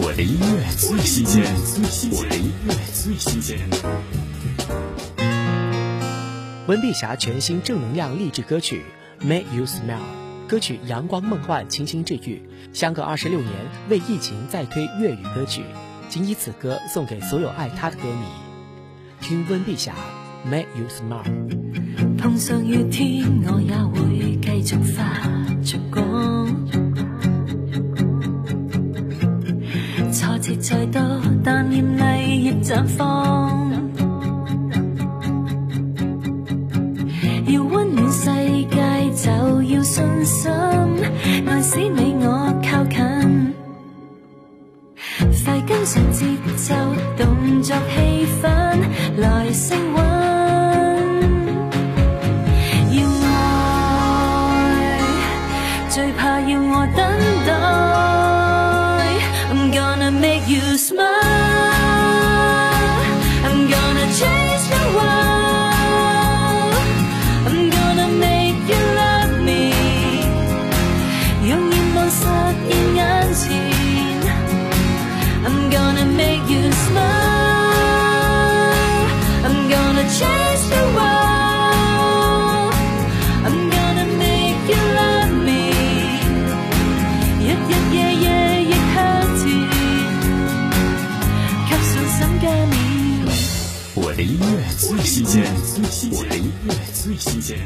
我的音乐最新鲜，我的音乐最新鲜。温碧霞全新正能量励志歌曲《Make You Smile》，歌曲阳光梦幻、清新治愈。相隔二十六年，为疫情再推粤语歌曲，仅以此歌送给所有爱她的歌迷。听温碧霞《Make You Smile》，碰上雨天，我也。花再多，但艳丽亦绽放。要温暖世界，就要信心，来使你我靠近。快跟上节奏，动作气氛来升温。要爱，最怕要我等等。make you smile. 的音乐最新鲜，我的音乐最新鲜。